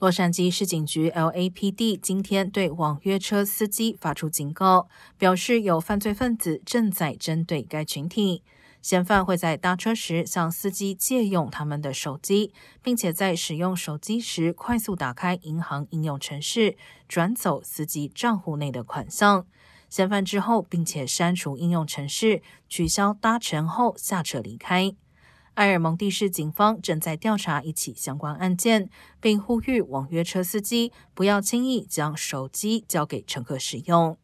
洛杉矶市警局 （LAPD） 今天对网约车司机发出警告，表示有犯罪分子正在针对该群体。嫌犯会在搭车时向司机借用他们的手机，并且在使用手机时快速打开银行应用程式，转走司机账户内的款项。嫌犯之后，并且删除应用程式，取消搭乘后下车离开。埃尔蒙蒂市警方正在调查一起相关案件，并呼吁网约车司机不要轻易将手机交给乘客使用。